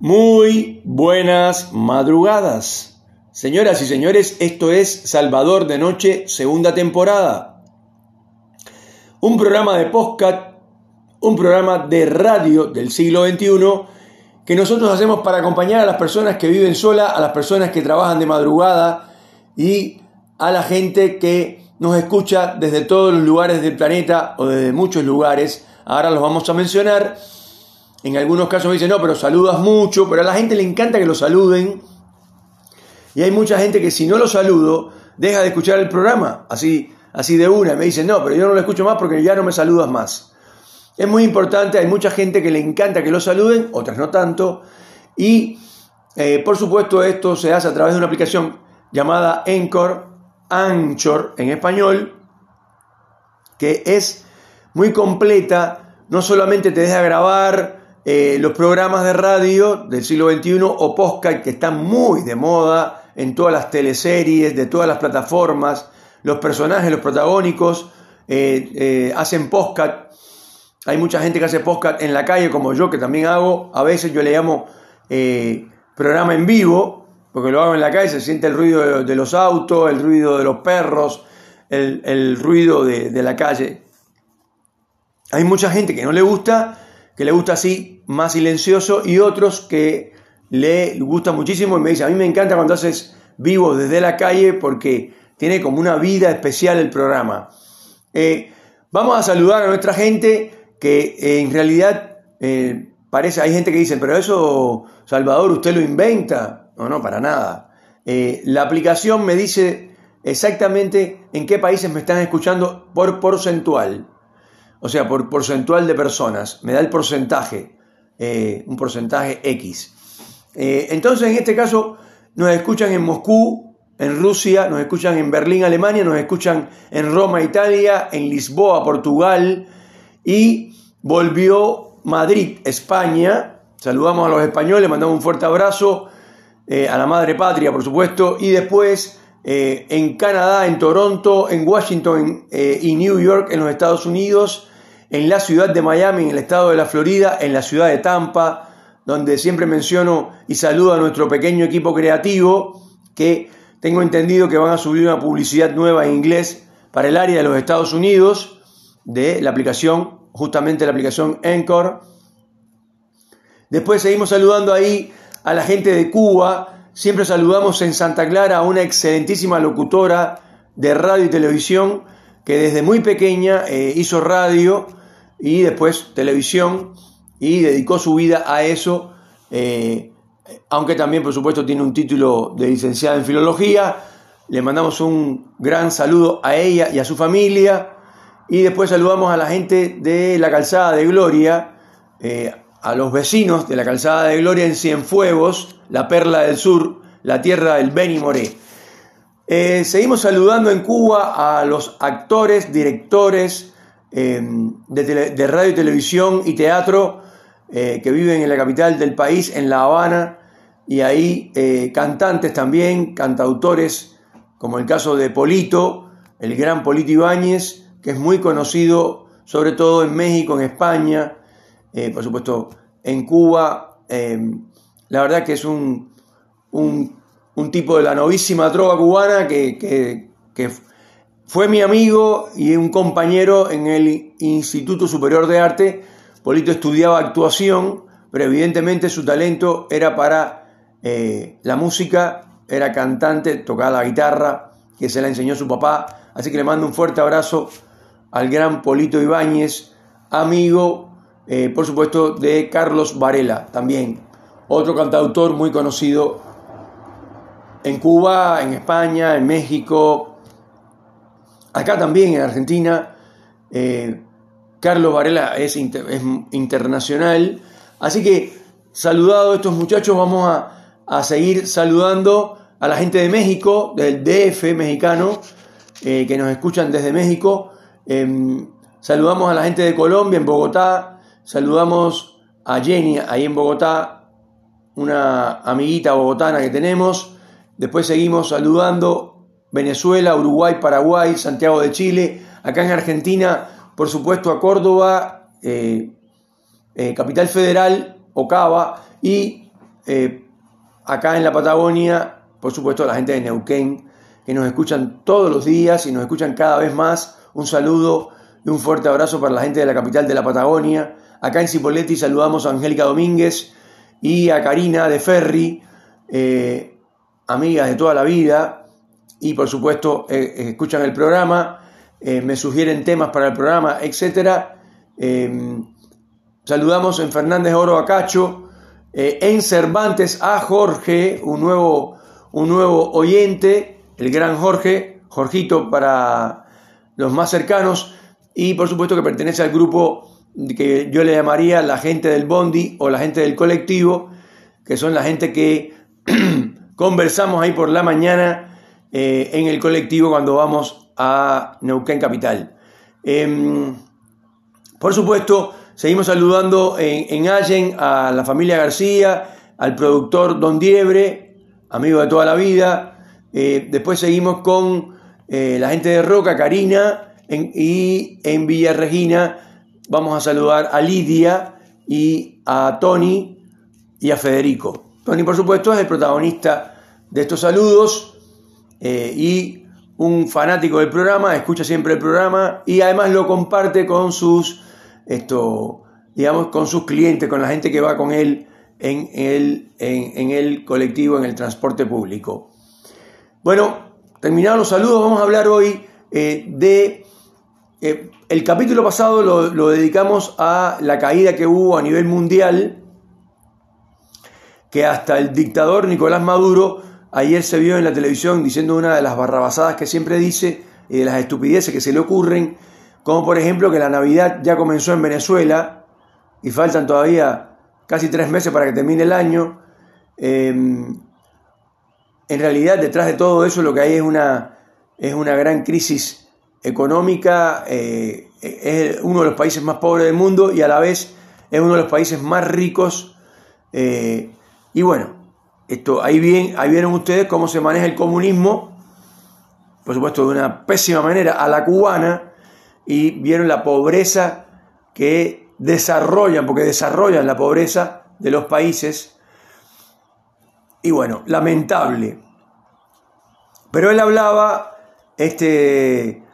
Muy buenas madrugadas. Señoras y señores, esto es Salvador de Noche, segunda temporada. Un programa de podcast, un programa de radio del siglo XXI que nosotros hacemos para acompañar a las personas que viven sola, a las personas que trabajan de madrugada y a la gente que nos escucha desde todos los lugares del planeta o desde muchos lugares. Ahora los vamos a mencionar en algunos casos me dicen, no, pero saludas mucho, pero a la gente le encanta que lo saluden. Y hay mucha gente que si no lo saludo, deja de escuchar el programa, así, así de una. Y me dicen, no, pero yo no lo escucho más porque ya no me saludas más. Es muy importante, hay mucha gente que le encanta que lo saluden, otras no tanto. Y eh, por supuesto esto se hace a través de una aplicación llamada Anchor, Anchor en español, que es muy completa, no solamente te deja grabar, eh, los programas de radio del siglo XXI o podcast que están muy de moda en todas las teleseries, de todas las plataformas, los personajes, los protagónicos eh, eh, hacen podcast. Hay mucha gente que hace podcast en la calle como yo, que también hago. A veces yo le llamo programa en vivo, porque lo hago en la calle, se siente el ruido de, los autos, el ruido de los perros, el, ruido de, de la calle. Hay mucha gente que no le gusta, que le gusta así más silencioso y otros que le gusta muchísimo y me dice, a mí me encanta cuando haces vivo desde la calle porque tiene como una vida especial el programa. Eh, vamos a saludar a nuestra gente que eh, en realidad eh, parece, hay gente que dice, pero eso, Salvador, usted lo inventa. No, no, para nada. la aplicación me dice exactamente en qué países me están escuchando por porcentual. O sea, por porcentual de personas. Me da el porcentaje. Eh, un porcentaje X. Eh, entonces, en este caso, nos escuchan en Moscú, en Rusia, nos escuchan en Berlín, Alemania, nos escuchan en Roma, Italia, en Lisboa, Portugal y volvió Madrid, España. Saludamos a los españoles, mandamos un fuerte abrazo eh, a la madre patria, por supuesto, y después en Canadá, en Toronto, en Washington y New York, en los Estados Unidos, en la ciudad de Miami, en el estado de la Florida, en la ciudad de Tampa, donde siempre menciono y saludo a nuestro pequeño equipo creativo, que tengo entendido que van a subir una publicidad nueva en inglés para el área de los Estados Unidos de la aplicación, justamente la aplicación Anchor. Después seguimos saludando ahí a la gente de Cuba. Siempre saludamos en Santa Clara a una excelentísima locutora de radio y televisión que desde muy pequeña eh, hizo radio y después televisión y dedicó su vida a eso, eh, aunque también por supuesto tiene un título de licenciada en filología. Le mandamos un gran saludo a ella y a su familia y después saludamos a la gente de la calzada de Gloria, eh, a los vecinos de la calzada de Gloria en Cienfuegos, la perla del sur, la tierra del Beni Moré. Eh, seguimos saludando en Cuba a los actores, directores, Em, de, radio, televisión y teatro eh, que viven en la capital del país, en La Habana, y ahí eh, cantantes también, cantautores, como el caso de Polito, el gran Polito Ibáñez, que es muy conocido sobre todo en México, en España, eh, por supuesto en Cuba. Em, la verdad que es un, un, tipo de la novísima trova cubana que, que, que fue mi amigo y un compañero en el Instituto Superior de Arte. Polito estudiaba actuación, pero evidentemente su talento era para eh, la música, era cantante, tocaba la guitarra, que se la enseñó su papá. Así que le mando un fuerte abrazo al gran Polito Ibáñez, amigo, eh, por supuesto, de Carlos Varela, también otro cantautor muy conocido en Cuba, en España, en México, Acá también en Argentina, eh, Carlos Varela es, internacional. Así que, saludado a estos muchachos, vamos a, seguir saludando a la gente de México, del DF mexicano, eh, que nos escuchan desde México. Em, saludamos a la gente de Colombia, en Bogotá. Saludamos a Jenny, ahí en Bogotá, una amiguita bogotana que tenemos. Después seguimos saludando Venezuela, Uruguay, Paraguay, Santiago de Chile, acá en Argentina, por supuesto a Córdoba, eh, eh, Capital Federal, Ocava y acá en la Patagonia, por supuesto, la gente de Neuquén, que nos escuchan todos los días y nos escuchan cada vez más. Un saludo y un fuerte abrazo para la gente de la capital de la Patagonia. Acá en Cipolletti saludamos a Angélica Domínguez y a Karina de Ferri, eh, amigas de toda la vida, y por supuesto eh, eh, escuchan el programa, me sugieren temas para el programa, etc. saludamos en Fernández Oro a en Cervantes a Jorge, un nuevo, un nuevo oyente, el gran Jorge, Jorgito para los más cercanos, y por supuesto que pertenece al grupo que yo le llamaría la gente del bondi o la gente del colectivo, que son la gente que conversamos ahí por la mañana eh, en el colectivo cuando vamos a Neuquén Capital. Em, por supuesto, seguimos saludando en, Allen a la familia García, al productor Don Diebre, amigo de toda la vida. Eh, después seguimos con eh, la gente de Roca, Karina, y en Villa Regina vamos a saludar a Lidia y a Tony y a Federico. Tony, por supuesto, es el protagonista de estos saludos eh, y un fanático del programa, escucha siempre el programa y además lo comparte con sus, esto, digamos, con sus clientes, con la gente que va con él en el, en el colectivo, en el transporte público. Bueno, terminados los saludos, vamos a hablar hoy eh, de eh, el capítulo pasado lo, dedicamos a la caída que hubo a nivel mundial, que hasta el dictador Nicolás Maduro ayer se vio en la televisión diciendo una de las barrabasadas que siempre dice y de las estupideces que se le ocurren, como por ejemplo que la Navidad ya comenzó en Venezuela y faltan todavía casi tres meses para que termine el año. Em, en realidad detrás de todo eso lo que hay es una, es una gran crisis económica, eh, es uno de los países más pobres del mundo y a la vez es uno de los países más ricos. Eh, y bueno, esto, ahí, bien, ahí vieron ustedes cómo se maneja el comunismo, por supuesto de una pésima manera, a la cubana, y vieron la pobreza que desarrollan, porque desarrollan la pobreza de los países. Y bueno, lamentable. Pero él hablaba, este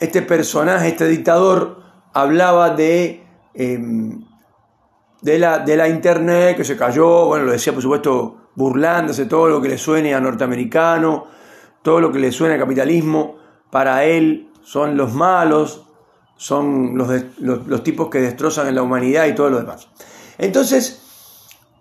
este personaje, este dictador, hablaba de, em, de, la, de la Internet que se cayó, bueno, lo decía por supuesto burlándose, todo lo que le suene a norteamericano, todo lo que le suene a capitalismo, para él son los malos, son los, los, tipos que destrozan en la humanidad y todo lo demás. Entonces,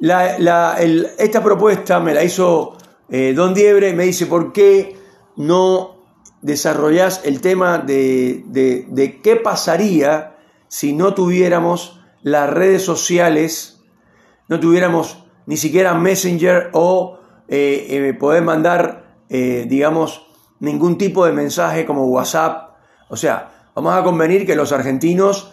esta propuesta me la hizo eh, Don Diebre, me dice, ¿por qué no desarrollás el tema de, qué pasaría si no tuviéramos las redes sociales, no tuviéramos ni siquiera Messenger o eh, eh, poder mandar, eh, digamos, ningún tipo de mensaje como WhatsApp. O sea, vamos a convenir que los argentinos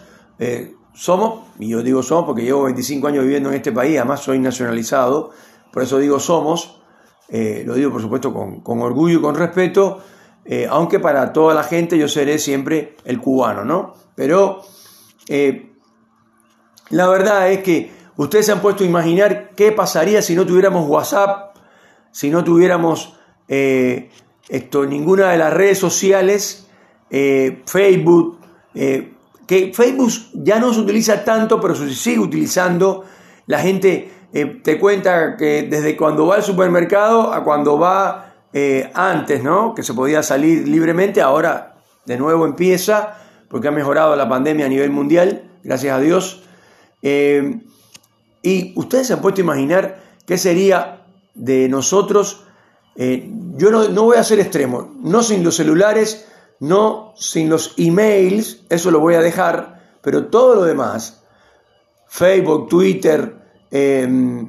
somos, y yo digo somos porque llevo 25 años viviendo en este país, además soy nacionalizado, por eso digo somos, lo digo por supuesto con, orgullo y con respeto, aunque para toda la gente yo seré siempre el cubano, ¿no? Pero la verdad es que ustedes se han puesto a imaginar qué pasaría si no tuviéramos WhatsApp, si no tuviéramos eh, esto, ninguna de las redes sociales, Facebook, que Facebook ya no se utiliza tanto, pero se sigue utilizando. La gente te cuenta que desde cuando va al supermercado a cuando va eh, antes, ¿no? Que se podía salir libremente, ahora de nuevo empieza, porque ha mejorado la pandemia a nivel mundial, gracias a Dios. Eh, y ustedes se han puesto a imaginar qué sería de nosotros. Eh, yo no, no, voy a ser extremo, no sin los celulares, no sin los emails, eso lo voy a dejar, pero todo lo demás, Facebook, Twitter, eh,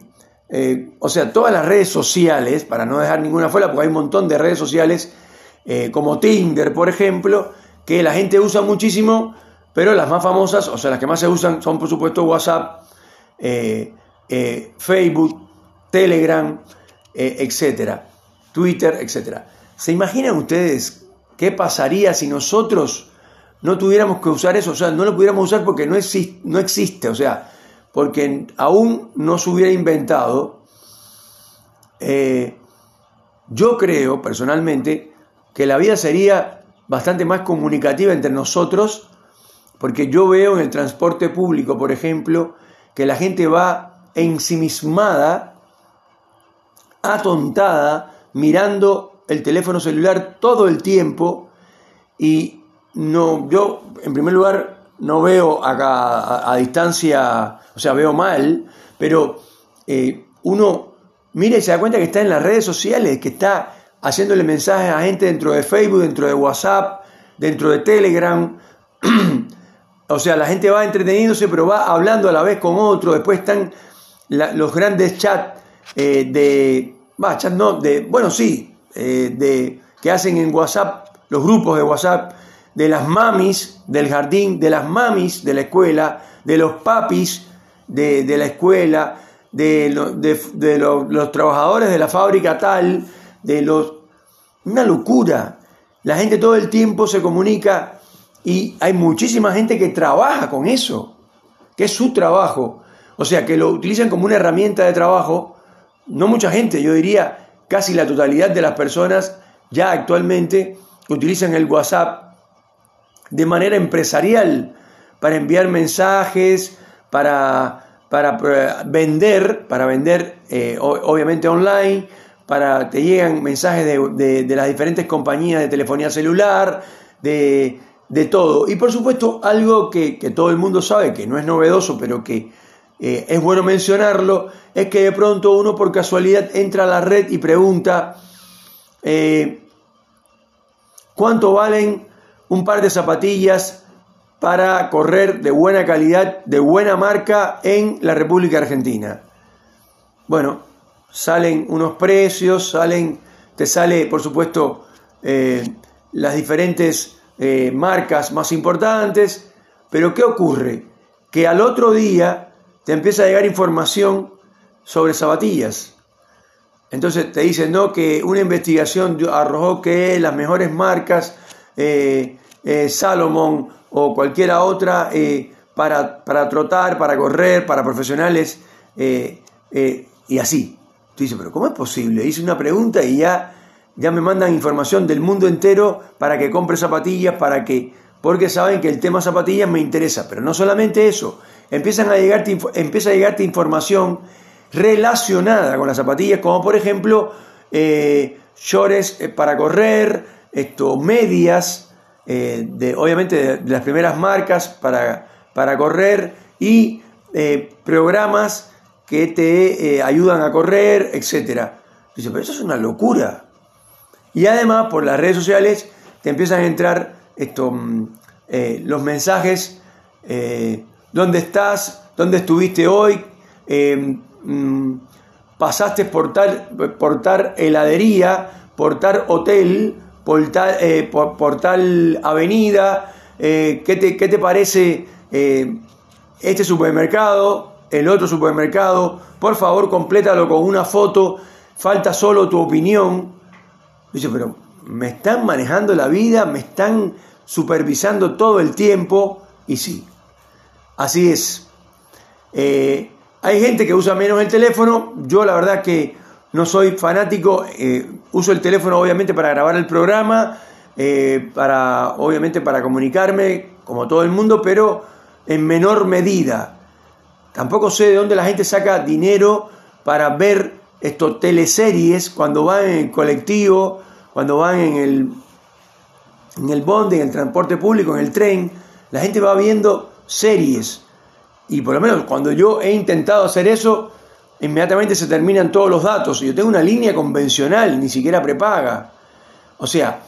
o sea, todas las redes sociales, para no dejar ninguna fuera, porque hay un montón de redes sociales, eh, como Tinder, por ejemplo, que la gente usa muchísimo, pero las más famosas, o sea, las que más se usan son, por supuesto, WhatsApp, eh, Facebook, Telegram, etcétera, Twitter, etcétera. ¿Se imaginan ustedes qué pasaría si nosotros no tuviéramos que usar eso? O sea, no lo pudiéramos usar porque no, no existe, o sea, porque aún no se hubiera inventado eh, yo creo personalmente que la vida sería bastante más comunicativa entre nosotros, porque yo veo en el transporte público, por ejemplo, que la gente va ensimismada, atontada, mirando el teléfono celular todo el tiempo y no, yo en primer lugar no veo acá a, distancia, o sea, veo mal, pero eh, uno mira y se da cuenta que está en las redes sociales, que está haciéndole mensajes a gente dentro de Facebook, dentro de WhatsApp, dentro de Telegram. o sea, la gente va entreteniéndose, pero va hablando a la vez con otro. Después están los grandes chats eh, de, va, chat no, de, bueno, sí, eh, de que hacen en WhatsApp, los grupos de WhatsApp, de las mamis del jardín, de las mamis de la escuela, de los papis de, la escuela, de, de, los trabajadores de la fábrica tal, de los... Una locura. La gente todo el tiempo se comunica y hay muchísima gente que trabaja con eso, que es su trabajo. O sea, que lo utilizan como una herramienta de trabajo. No mucha gente, yo diría casi la totalidad de las personas ya actualmente utilizan el WhatsApp de manera empresarial para enviar mensajes, para, para eh, vender, para vender eh, obviamente online, para te llegan mensajes de, las diferentes compañías de telefonía celular, de, todo. Y por supuesto, algo que, todo el mundo sabe, que no es novedoso, pero que eh, es bueno mencionarlo, es que de pronto uno por casualidad entra a la red y pregunta, ¿cuánto valen un par de zapatillas para correr de buena calidad, de buena marca en la República Argentina. Bueno, salen unos precios, salen, te sale por supuesto eh, las diferentes eh, marcas más importantes, pero ¿qué ocurre? Que al otro día te empieza a llegar información sobre zapatillas. Entonces te dicen, no, que una investigación arrojó que las mejores marcas eh, Salomon o cualquiera otra eh, para, para, trotar, para correr, para profesionales eh, eh, y así. Tú dices, pero ¿cómo es posible? Hice una pregunta y ya, ya me mandan información del mundo entero para que compre zapatillas, para que, porque saben que el tema zapatillas me interesa. Pero no solamente eso, empiezan a llegarte, empieza a llegarte información relacionada con las zapatillas, como por ejemplo eh, shorts para correr, esto, medias, eh, de, obviamente de, las primeras marcas para, para correr y eh, programas que te eh, ayudan a correr, etc. Dice, pero eso es una locura. Y además por las redes sociales te empiezan a entrar esto, mm, los mensajes, ¿dónde estás? ¿Dónde estuviste hoy? Mm, pasaste por tal, por tal heladería, por tal hotel, por tal, eh, por, tal avenida, eh, ¿qué, te, ¿qué, te, parece eh, este supermercado, el otro supermercado? Por favor, complétalo con una foto, falta solo tu opinión. Dice, pero me están manejando la vida, me están supervisando todo el tiempo, y sí, así es. hay gente que usa menos el teléfono, yo la verdad que no soy fanático, eh, uso el teléfono obviamente para grabar el programa, eh, para obviamente para comunicarme como todo el mundo, pero en menor medida. Tampoco sé de dónde la gente saca dinero para ver estos teleseries cuando van en colectivo, cuando van en el, en el bonde, en el transporte público, en el tren. La gente va viendo series. Y por lo menos cuando yo he intentado hacer eso, inmediatamente se terminan todos los datos. Yo tengo una línea convencional, ni siquiera prepaga. O sea,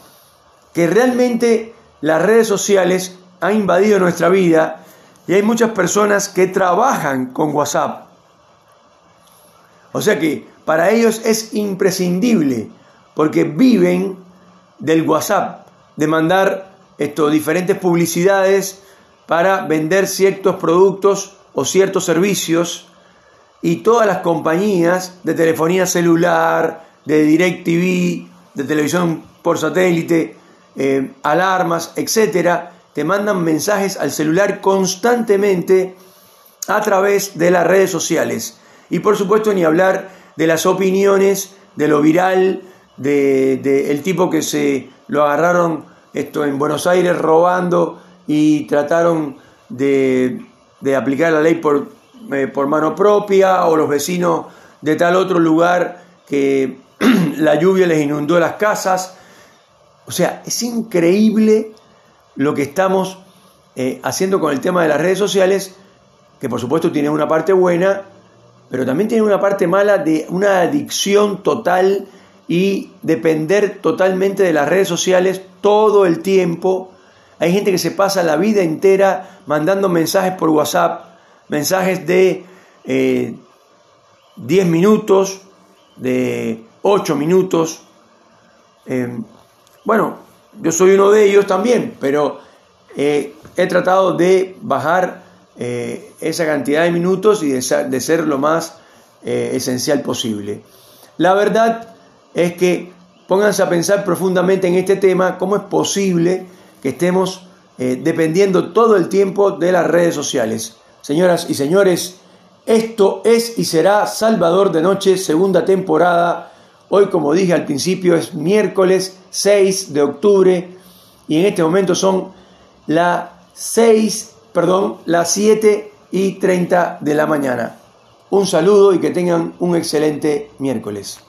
que realmente las redes sociales han invadido nuestra vida y hay muchas personas que trabajan con WhatsApp. O sea que para ellos es imprescindible porque viven del WhatsApp, de mandar esto, diferentes publicidades para vender ciertos productos o ciertos servicios y todas las compañías de telefonía celular, de DirecTV, de televisión por satélite, eh, alarmas, etcétera, te mandan mensajes al celular constantemente a través de las redes sociales. Y por supuesto ni hablar de las opiniones de lo viral, de, el tipo que se lo agarraron esto en Buenos Aires robando y trataron de, aplicar la ley por, eh, por mano propia, o los vecinos de tal otro lugar que la lluvia les inundó las casas. O sea, es increíble lo que estamos eh, haciendo con el tema de las redes sociales, que por supuesto tiene una parte buena, pero también tiene una parte mala de una adicción total y depender totalmente de las redes sociales todo el tiempo. Hay gente que se pasa la vida entera mandando mensajes por WhatsApp, mensajes de 10 eh, minutos, de 8 minutos. Eh, bueno, yo soy uno de ellos también, pero eh, he tratado de bajar esa cantidad de minutos y de ser, lo más esencial posible. La verdad es que pónganse a pensar profundamente en este tema, cómo es posible que estemos eh, dependiendo todo el tiempo de las redes sociales. Señoras y señores, esto es y será Salvador de Noche, segunda temporada. Hoy, como dije al principio, es miércoles 6 de octubre y en este momento son las 6, perdón, las 7 y 30 de la mañana. Un saludo y que tengan un excelente miércoles.